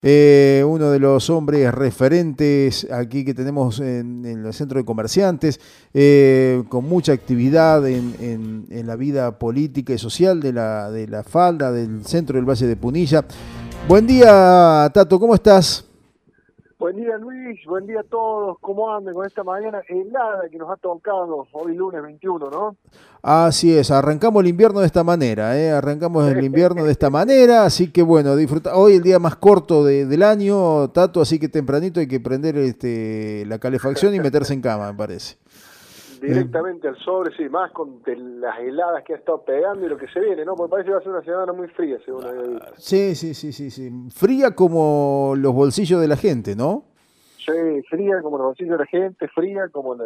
Eh, uno de los hombres referentes aquí que tenemos en, el centro de comerciantes, eh, con mucha actividad en, la vida política y social de la, de la falda, del centro del Valle de Punilla. Buen día, Tato, ¿cómo estás? Buen día Luis, buen día a todos. ¿Cómo andan con esta mañana helada que nos ha tocado hoy lunes 21, no? Así es, arrancamos el invierno de esta manera, ¿eh? arrancamos el invierno de esta manera, así que bueno, disfruta. Hoy el día más corto del año, Tato, así que tempranito hay que prender este, la calefacción y meterse en cama, me parece directamente al sobre, sí, más con las heladas que ha estado pegando y lo que se viene, ¿no? Porque parece que va a ser una semana muy fría, según ah, Sí, sí, sí, sí, sí. Fría como los bolsillos de la gente, ¿no? Sí, fría como los bolsillos de la gente, fría como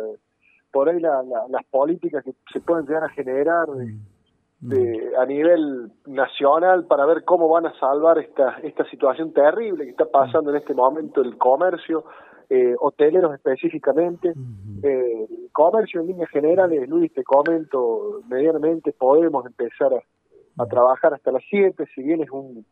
por ahí las políticas que se pueden llegar a generar mm. a nivel nacional para ver cómo van a salvar esta, esta situación terrible que está pasando en este momento el comercio, eh, hoteleros específicamente, eh, comercio en líneas generales, Luis, te comento, medianamente podemos empezar a, trabajar hasta las 7, si bien es un,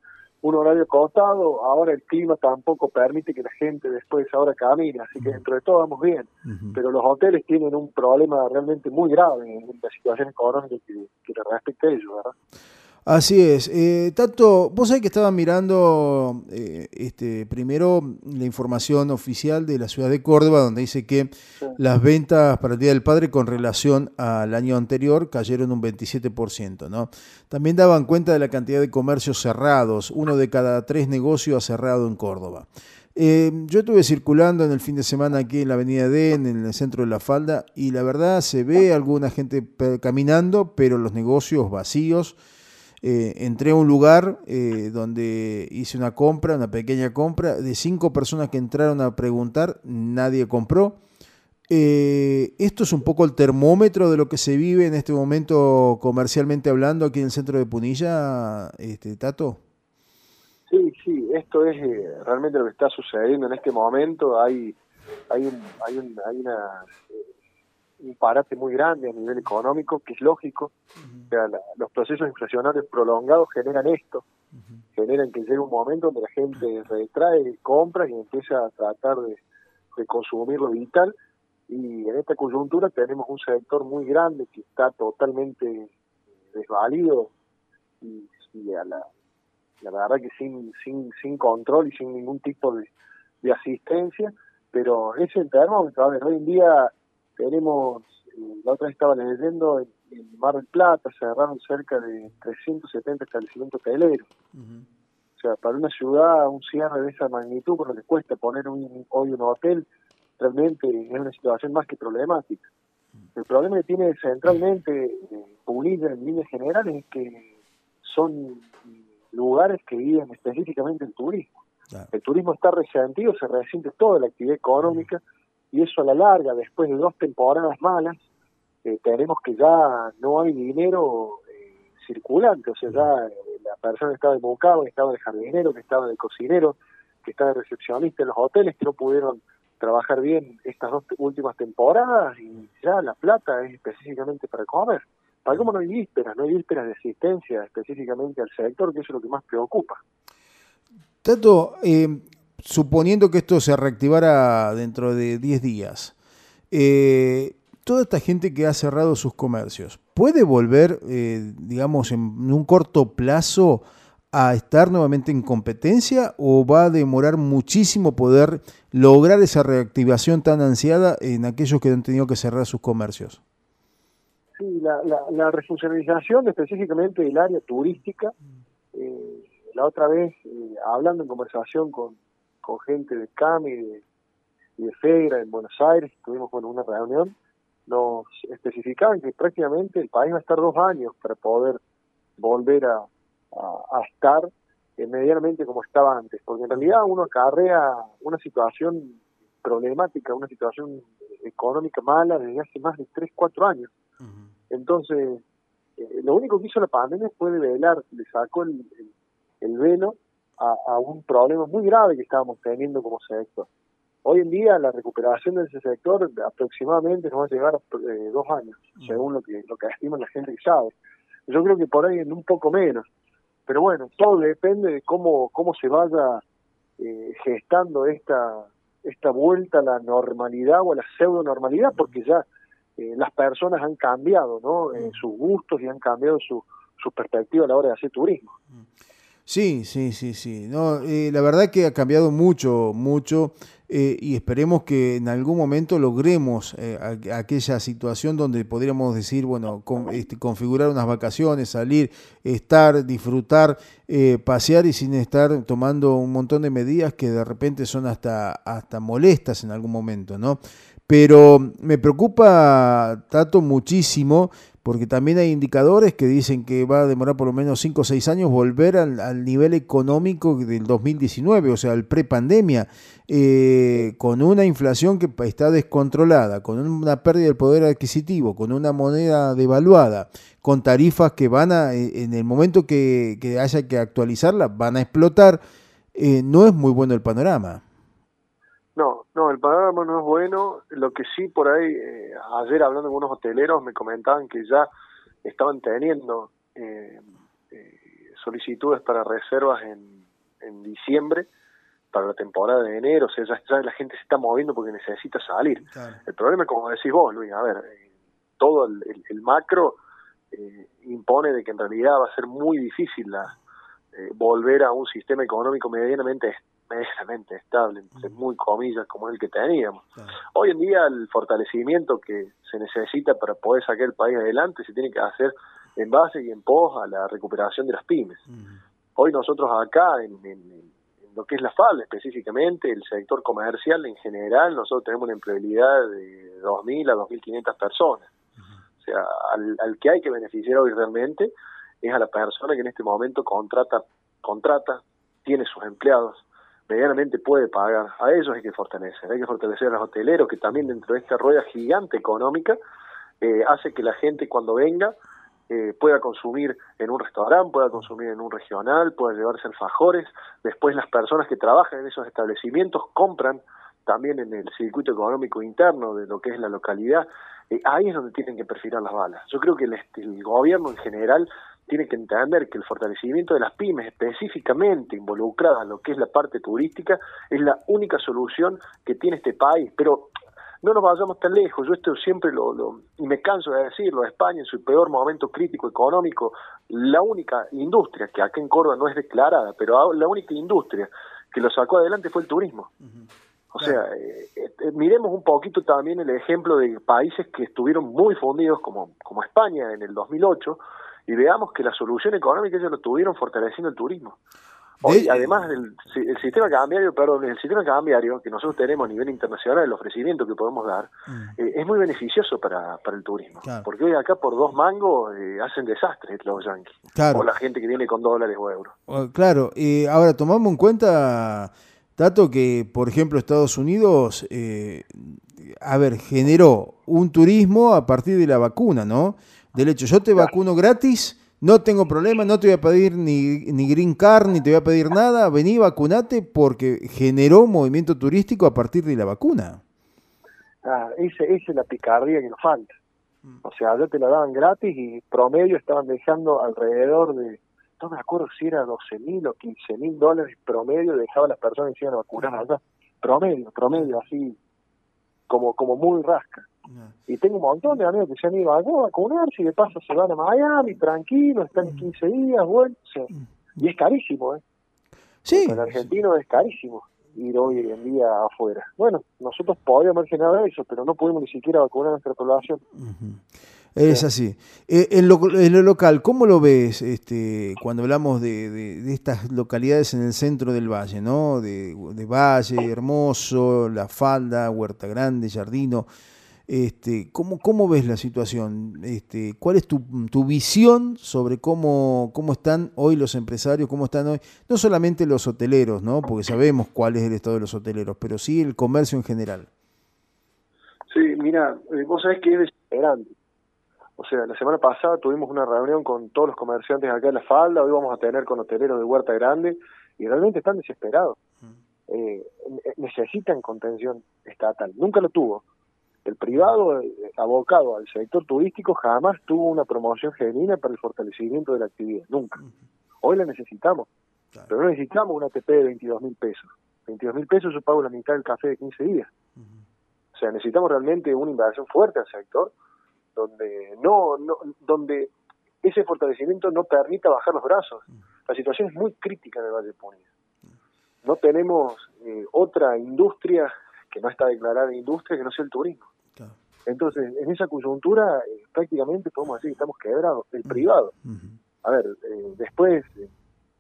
un horario acotado, ahora el clima tampoco permite que la gente después ahora camine, así que dentro de todo vamos bien, pero los hoteles tienen un problema realmente muy grave en la situación económica que, que respecta a ellos, ¿verdad? Así es. Eh, Tato, vos sabés que estaba mirando eh, este, primero la información oficial de la ciudad de Córdoba, donde dice que las ventas para el Día del Padre con relación al año anterior cayeron un 27%. ¿no? También daban cuenta de la cantidad de comercios cerrados. Uno de cada tres negocios ha cerrado en Córdoba. Eh, yo estuve circulando en el fin de semana aquí en la avenida D, en el centro de la falda, y la verdad se ve alguna gente caminando, pero los negocios vacíos. Eh, entré a un lugar eh, donde hice una compra, una pequeña compra, de cinco personas que entraron a preguntar, nadie compró. Eh, esto es un poco el termómetro de lo que se vive en este momento comercialmente hablando aquí en el centro de Punilla, este, Tato. Sí, sí, esto es realmente lo que está sucediendo en este momento. Hay, hay, un, hay, un, hay una un parate muy grande a nivel económico, que es lógico. O sea, los procesos inflacionarios prolongados generan esto, generan que llegue un momento donde la gente retrae compras y empieza a tratar de, consumir lo vital. Y en esta coyuntura tenemos un sector muy grande que está totalmente desvalido y, a la, la verdad que sin, sin, sin control y sin ningún tipo de, de asistencia, pero ese el termómetro. A ver, hoy en día tenemos, eh, la otra vez estaba leyendo, en, Mar del Plata cerraron cerca de 370 establecimientos hoteleros. O sea, para una ciudad, un cierre de esa magnitud, por lo que cuesta poner un, hoy un hotel, realmente es una situación más que problemática. El problema que tiene centralmente eh, en líneas generales es que son lugares que viven específicamente el turismo. El turismo está resentido, se resiente toda la actividad económica y eso a la larga, después de dos temporadas malas, eh, tenemos que ya no hay dinero eh, circulante, o sea, ya eh, la persona que estaba de bocado, que estaba de jardinero, que estaba de cocinero, que estaba de recepcionista en los hoteles, que no pudieron trabajar bien estas dos últimas temporadas y ya la plata es específicamente para comer. Para cómo no hay vísperas, no hay vísperas de asistencia específicamente al sector, que eso es lo que más preocupa. Tato, eh, suponiendo que esto se reactivara dentro de 10 días, eh, toda esta gente que ha cerrado sus comercios, ¿puede volver, eh, digamos, en un corto plazo a estar nuevamente en competencia o va a demorar muchísimo poder lograr esa reactivación tan ansiada en aquellos que han tenido que cerrar sus comercios? Sí, la, refuncionalización específicamente del área turística, eh, la otra vez, hablando en conversación con, con gente de CAMI y de, FEGRA en Buenos Aires, tuvimos con una reunión, nos especificaban que prácticamente el país va a estar dos años para poder volver a, a, estar medianamente como estaba antes, porque en realidad uno acarrea una situación problemática, una situación económica mala desde hace más de 3, 4 años. Entonces, eh, lo único que hizo la pandemia fue develar, le sacó el, el velo a, un problema muy grave que estábamos teniendo como sector. Hoy en día la recuperación de ese sector aproximadamente nos va a llevar eh, dos años, mm. según lo que lo que estima la gente que sabe. Yo creo que por ahí en un poco menos. Pero bueno, todo depende de cómo cómo se vaya eh, gestando esta, esta vuelta a la normalidad o a la pseudo normalidad, porque ya las personas han cambiado ¿no? sus gustos y han cambiado su, su perspectiva a la hora de hacer turismo. Sí, sí, sí, sí. No, eh, la verdad que ha cambiado mucho, mucho eh, y esperemos que en algún momento logremos eh, aquella situación donde podríamos decir, bueno, este, configurar unas vacaciones, salir, estar, disfrutar, pasear y sin estar tomando un montón de medidas que de repente son hasta, hasta molestas en algún momento, ¿no? Pero me preocupa, Tato, muchísimo porque también hay indicadores que dicen que va a demorar por lo menos 5 o 6 años volver al, nivel económico del 2019, o sea, al prepandemia, eh, con una inflación que está descontrolada, con una pérdida del poder adquisitivo, con una moneda devaluada, con tarifas que van a, eh, en el momento que, haya que actualizarlas, van a explotar, eh, no es muy bueno el panorama. No, no, el panorama no es bueno. Lo que sí por ahí, eh, ayer hablando con unos hoteleros me comentaban que ya estaban teniendo eh, eh, solicitudes para reservas en, en diciembre para la temporada de enero, o sea, ya, la gente se está moviendo porque necesita salir. El problema es, como decís vos, Luis, a ver, todo el, macro impone de que en realidad va a ser muy difícil la, volver a un sistema económico medianamente medianamente estable, entre muy comillas, como el que teníamos. Hoy en día el fortalecimiento que se necesita para poder sacar el país adelante se tiene que hacer en base y en pos a la recuperación de las pymes. Hoy nosotros acá, en, lo que es la FAL específicamente, el sector comercial en general, nosotros tenemos una empleabilidad de 2.000 a 2.500 personas. O sea, al, al que hay que beneficiar hoy realmente es a la persona que en este momento contrata, contrata, tiene sus empleados, medianamente puede pagar. A ellos hay que fortalecer, hay que fortalecer a los hoteleros, que también dentro de esta rueda gigante económica eh, hace que la gente cuando venga eh, pueda consumir en un restaurante, pueda consumir en un regional, pueda llevarse alfajores. Después las personas que trabajan en esos establecimientos compran también en el circuito económico interno de lo que es la localidad. Eh, ahí es donde tienen que perfilar las balas. Yo creo que el, el gobierno en general tiene que entender que el fortalecimiento de las pymes, específicamente involucradas en lo que es la parte turística, es la única solución que tiene este país. Pero no nos vayamos tan lejos, yo esto siempre lo, lo, y me canso de decirlo, España en su peor momento crítico económico, la única industria, que acá en Córdoba no es declarada, pero la única industria que lo sacó adelante fue el turismo. O sea, eh, eh, miremos un poquito también el ejemplo de países que estuvieron muy fundidos como, como España en el 2008, y veamos que la solución económica ellos lo tuvieron fortaleciendo el turismo. Hoy, además del el sistema cambiario, perdón, el sistema cambiario que nosotros tenemos a nivel internacional, el ofrecimiento que podemos dar, mm. eh, es muy beneficioso para, para el turismo. Porque hoy acá por dos mangos eh, hacen desastres los yanquis. O la gente que viene con dólares o euros. Claro, y ahora tomamos en cuenta, Tato, que por ejemplo Estados Unidos, eh, a ver, generó un turismo a partir de la vacuna, ¿no? Del hecho, yo te vacuno gratis, no tengo problema, no te voy a pedir ni, ni green card, ni te voy a pedir nada, vení, vacunate, porque generó movimiento turístico a partir de la vacuna. Ah, esa, es la picardía que nos falta. Mm. O sea, ya te la daban gratis y promedio estaban dejando alrededor de, no me acuerdo si era 12 mil o 15 mil dólares promedio, dejaban las personas que se iban a vacunar allá. Promedio, promedio, así como, como muy rasca. Y tengo un montón de amigos que se han ido a vacunarse y de paso se van a Miami tranquilo, están 15 mm. días, bueno, y es carísimo, ¿eh? Sí. el argentino es carísimo ir hoy en día afuera. Bueno, nosotros podíamos haber generado eso, pero no pudimos ni siquiera vacunar a nuestra población. Es así. Eh, en, lo, en, lo, local, ¿cómo lo ves este, cuando hablamos de, de, estas localidades en el centro del valle, ¿no? De, de Valle, Hermoso, La Falda, Huerta Grande, Jardino. Este, ¿cómo, ¿Cómo ves la situación? Este, ¿Cuál es tu, tu visión sobre cómo, cómo están hoy los empresarios, cómo están hoy, no solamente los hoteleros, ¿no? porque sabemos cuál es el estado de los hoteleros, pero sí el comercio en general? Sí, mira, eh, vos sabés que es desesperante. O sea, la semana pasada tuvimos una reunión con todos los comerciantes acá en La Falda, hoy vamos a tener con hoteleros de Huerta Grande, y realmente están desesperados. Mm. Eh, necesitan contención estatal. Nunca lo tuvo el privado eh, abocado al sector turístico jamás tuvo una promoción genuina para el fortalecimiento de la actividad, nunca. Hoy la necesitamos, pero no necesitamos una ATP de 22 mil pesos. 22 mil pesos yo pago la mitad del café de 15 días. O sea, necesitamos realmente una inversión fuerte al sector, donde no, no donde ese fortalecimiento no permita bajar los brazos. La situación es muy crítica en el Valle de. No tenemos eh, otra industria que no está declarada industria que no sea el turismo. Entonces, en esa coyuntura, eh, prácticamente podemos decir que estamos quebrados, el privado. A ver, eh, después,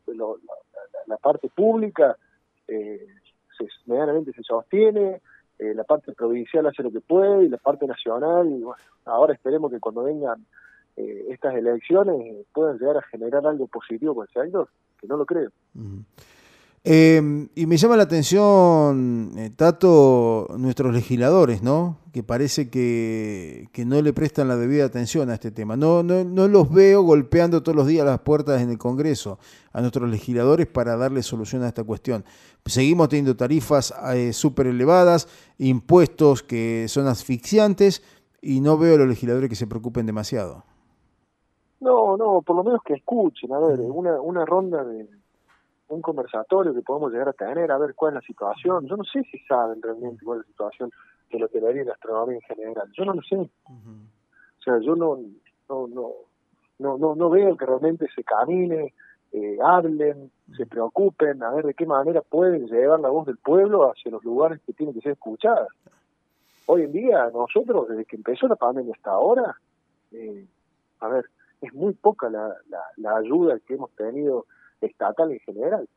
la, parte pública se, medianamente se sostiene, la parte provincial hace lo que puede y la parte nacional, y bueno, ahora esperemos que cuando vengan eh, estas elecciones puedan llegar a generar algo positivo con el sector, que no lo creo. Em, y me llama la atención, eh, Tato, nuestros legisladores, ¿no? Que parece que, no le prestan la debida atención a este tema. No, no, no los veo golpeando todos los días las puertas en el Congreso a nuestros legisladores para darle solución a esta cuestión. Seguimos teniendo tarifas eh, súper elevadas, impuestos que son asfixiantes y no veo a los legisladores que se preocupen demasiado. No, no, por lo menos que escuchen, a ver, una, una ronda de un conversatorio que podemos llegar a tener, a ver cuál es la situación. Yo no sé si saben realmente cuál es la situación de la hotelería y la astronomía en general. Yo no lo sé. O sea, yo no, no, no, no, no, no veo que realmente se camine, eh, hablen, se preocupen, a ver de qué manera pueden llevar la voz del pueblo hacia los lugares que tienen que ser escuchadas. Hoy en día, nosotros, desde que empezó la pandemia hasta ahora, eh, a ver, es muy poca la, la, ayuda que hemos tenido estatal en general.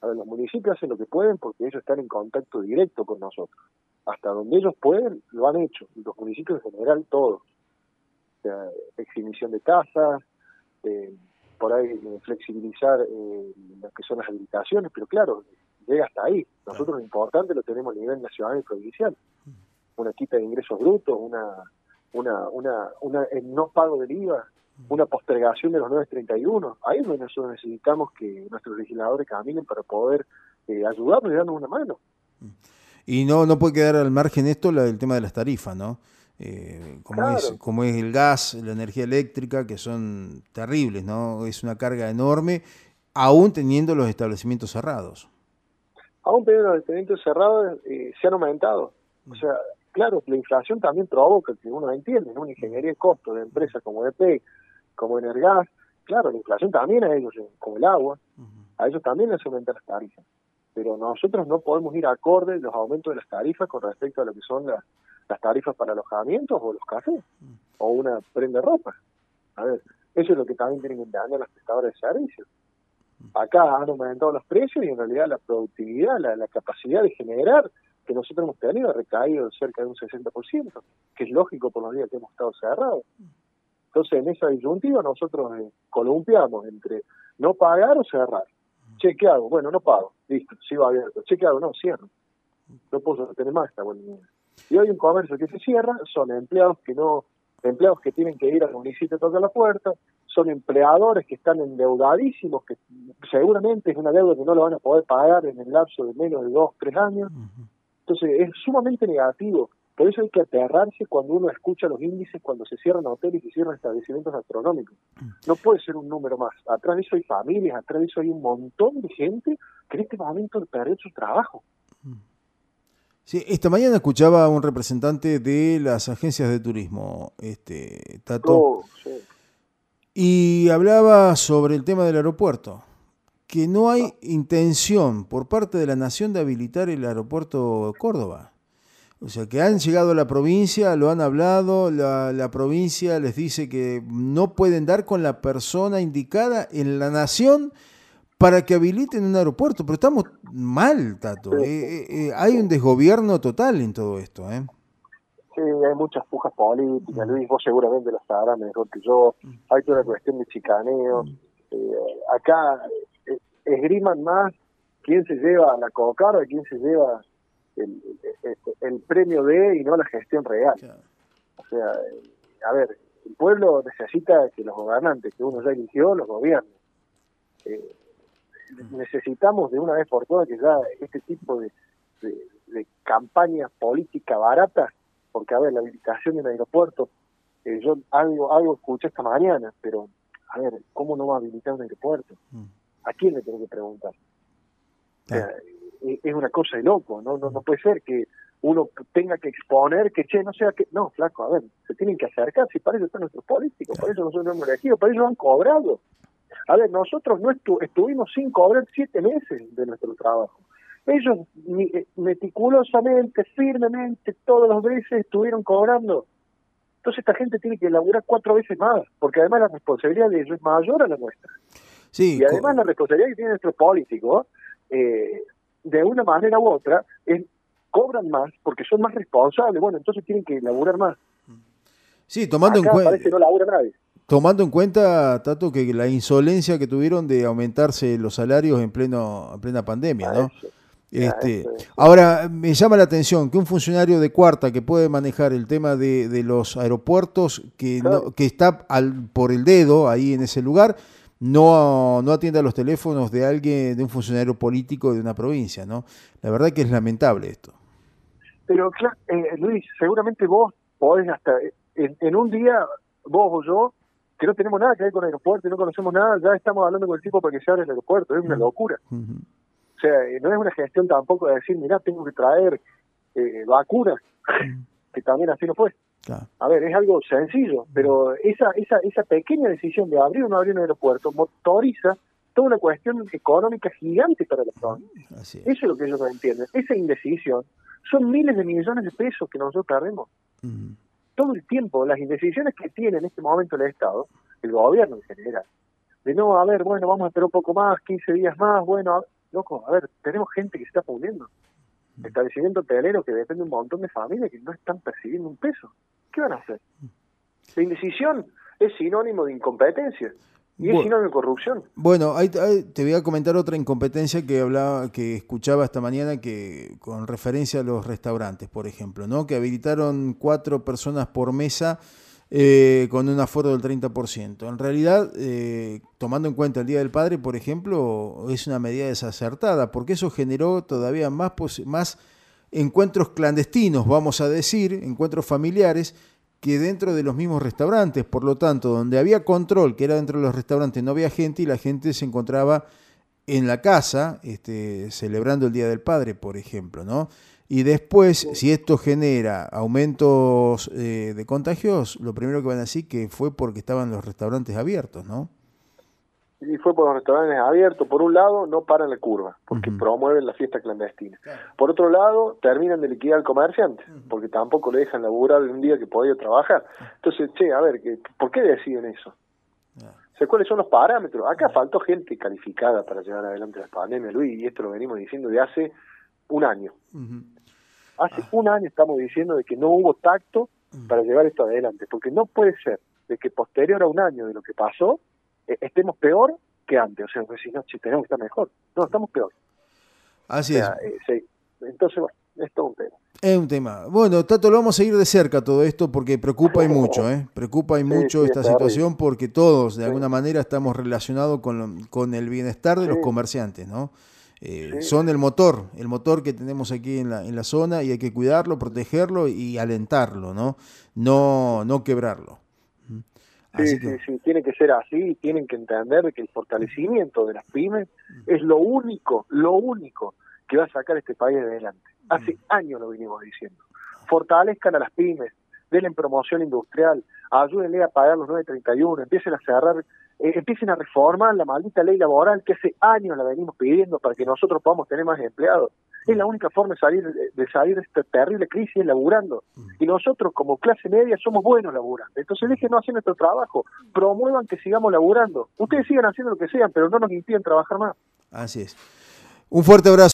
Los municipios hacen lo que pueden porque ellos están en contacto directo con nosotros. Hasta donde ellos pueden, lo han hecho. Los municipios en general, todos. O sea, exhibición de casas, eh, por ahí eh, flexibilizar eh, lo que son las habilitaciones, pero claro, llega hasta ahí. Nosotros lo importante lo tenemos a nivel nacional y provincial. Una quita de ingresos brutos, una, una, una, una el no pago del IVA, una postergación de los 931. Ahí es donde nosotros necesitamos que nuestros legisladores caminen para poder eh, ayudarnos y darnos una mano. Y no, no puede quedar al margen esto la, el tema de las tarifas, ¿no? Eh, como, es, como es el gas, la energía eléctrica, que son terribles, ¿no? Es una carga enorme, aún teniendo los establecimientos cerrados. Aún teniendo los establecimientos cerrados, eh, se han aumentado. O sea, claro, la inflación también provoca, que uno entiende, ¿no? una ingeniería de costos de empresas como EPEC, como Energas, claro, la inflación también a ellos, como el agua, a ellos también les aumenta las tarifas. Pero nosotros no podemos ir acorde los aumentos de las tarifas con respecto a lo que son las, tarifas para alojamientos o los cafés, o una prenda de ropa. A ver, eso es lo que también tienen que entender las prestadoras de servicios. Acá han aumentado los precios y en realidad la productividad, la, la capacidad de generar que nosotros hemos tenido ha recaído cerca de un 60%, que es lógico por los días que hemos estado cerrados. Entonces, en esa disyuntiva nosotros eh, columpiamos entre no pagar o cerrar. Che, ¿qué hago? Bueno, no pago. Listo, sigo abierto. Che, ¿qué hago? No, cierro. No puedo tener más esta buena Y hoy un comercio que se cierra son empleados que no empleados que tienen que ir al municipio a tocar la puerta, son empleadores que están endeudadísimos, que seguramente es una deuda que no lo van a poder pagar en el lapso de menos de dos, tres años. Entonces es sumamente negativo por eso hay que aterrarse cuando uno escucha los índices cuando se cierran hoteles y se cierran establecimientos astronómicos. No puede ser un número más. Atrás de eso hay familias, atrás de eso hay un montón de gente que en este momento perder su trabajo. Sí, esta mañana escuchaba a un representante de las agencias de turismo, este Tato, oh, y hablaba sobre el tema del aeropuerto, que no hay intención por parte de la nación de habilitar el aeropuerto de Córdoba. O sea, que han llegado a la provincia, lo han hablado, la, la, provincia les dice que no pueden dar con la persona indicada en la nación para que habiliten un aeropuerto. Pero estamos mal, Tato. Eh, eh, eh, hay un desgobierno total en todo esto. ¿eh? Sí, hay muchas pujas políticas. Luis, vos seguramente lo sabrás mejor que yo. Hay toda una cuestión de chicaneo. acá esgriman más quién se lleva la cocarda, quién se lleva el, premio de y no la gestión real. O sea, a ver, el pueblo necesita que los gobernantes que uno ya eligió los gobiernos. Eh, necesitamos de una vez por todas que ya este tipo de, de, campañas políticas baratas, porque a ver, la habilitación del aeropuerto, eh, yo algo, algo escuché esta mañana, pero a ver, ¿cómo no va a habilitar un aeropuerto? Mm. ¿A quién le tengo que preguntar? eh, es una cosa de loco, ¿no? ¿no? No puede ser que uno tenga que exponer que, che, no sea que... No, flaco, a ver, se tienen que acercar, si para eso están nuestros políticos, para eso nosotros hemos elegido, para eso han cobrado. A ver, nosotros no estuvimos sin cobrar siete meses de nuestro trabajo. Ellos eh, meticulosamente, firmemente, todos los meses estuvieron cobrando. Entonces esta gente tiene que laburar cuatro veces más, porque además la responsabilidad de ellos es mayor a la nuestra. Sí, y además la responsabilidad que tienen nuestros políticos, eh, de una manera u otra, es cobran más porque son más responsables, bueno, entonces tienen que laburar más. Sí, tomando en cuenta... Tomando en cuenta, Tato, que la insolencia que tuvieron de aumentarse los salarios en pleno en plena pandemia, ¿no? Este, ahora, me llama la atención que un funcionario de cuarta que puede manejar el tema de, de los aeropuertos, que, que está al, por el dedo ahí en ese lugar, no, no atienda los teléfonos de alguien, de un funcionario político de una provincia, ¿no? La verdad que es lamentable esto. Pero, claro, eh, Luis, seguramente vos podés hasta, en, un día, vos o yo, que no tenemos nada que ver con el aeropuerto y no conocemos nada, ya estamos hablando con el tipo para que se abra el aeropuerto, es una locura. O sea, eh, no es una gestión tampoco de decir, mira, tengo que traer eh, vacunas, que también así no fue. A ver, es algo sencillo, pero esa, esa, esa pequeña decisión de abrir o no abrir un aeropuerto motoriza toda una cuestión económica gigante para la provincia. Eso es lo que ellos no entienden. Esa indecisión son miles de millones de pesos que nosotros perdemos. Todo el tiempo, las indecisiones que tiene en este momento el Estado, el gobierno en general, de no, a ver, bueno, vamos a esperar un poco más, 15 días más, bueno, loco, a ver, tenemos gente que se está pudriendo. Establecimiento hotelero que depende de un montón de familias que no están percibiendo un peso. ¿Qué van a hacer? La indecisión es sinónimo de incompetencia. Y es sinónimo de corrupción. Bueno, te voy a comentar otra incompetencia que hablaba, que escuchaba esta mañana, que con referencia a los restaurantes, por ejemplo, ¿no? Que habilitaron cuatro personas por mesa eh, con un aforo del 30%. En realidad, eh, tomando en cuenta el Día del Padre, por ejemplo, es una medida desacertada, porque eso generó todavía más, más encuentros clandestinos, vamos a decir, encuentros familiares, que dentro de los mismos restaurantes. Por lo tanto, donde había control, que era dentro de los restaurantes, no había gente y la gente se encontraba en la casa, este, celebrando el Día del Padre, por ejemplo, ¿no? Y después, si esto genera aumentos eh, de contagios, lo primero que van a decir que fue porque estaban los restaurantes abiertos, ¿no? Y fue por los restaurantes abiertos. Por un lado, no paran la curva, porque promueven la fiesta clandestina. Por otro lado, terminan de liquidar al comerciante, porque tampoco le dejan laburar un día que podía trabajar. Entonces, che, a ver, ¿por qué deciden eso? O ¿cuáles son los parámetros? Acá faltó gente calificada para llevar adelante la pandemia, Luis, y esto lo venimos diciendo de hace un año. Hace ah. un año estamos diciendo de que no hubo tacto para llevar esto adelante, porque no puede ser de que posterior a un año de lo que pasó, estemos peor que antes. O sea, pues, si no, si tenemos que estar mejor. No, estamos peor. Así es. Eh, Entonces, bueno, es todo un tema. Es un tema. Bueno, Tato, lo vamos a ir de cerca todo esto porque preocupa y mucho, ¿eh? Preocupa y mucho esta situación porque todos, de alguna manera, estamos relacionados con, con el bienestar de los comerciantes, ¿no? Eh, son el motor, el motor que tenemos aquí en la, en la zona y hay que cuidarlo, protegerlo y alentarlo, ¿no? No, no quebrarlo. Sí, sí, sí, tiene que ser así, tienen que entender que el fortalecimiento de las pymes es lo único, lo único que va a sacar este país adelante. Hace años lo venimos diciendo. Fortalezcan a las pymes, denle promoción industrial, ayúdenle a pagar los 931, empiecen a cerrar eh, empiecen a reformar la maldita ley laboral que hace años la venimos pidiendo para que nosotros podamos tener más empleados. Es la única forma de salir de salir de esta terrible crisis laburando. Y nosotros como clase media somos buenos laburando. Entonces déjenos hacer nuestro trabajo, promuevan que sigamos laburando. Ustedes sigan haciendo lo que sean, pero no nos impiden trabajar más. Así es. Un fuerte abrazo.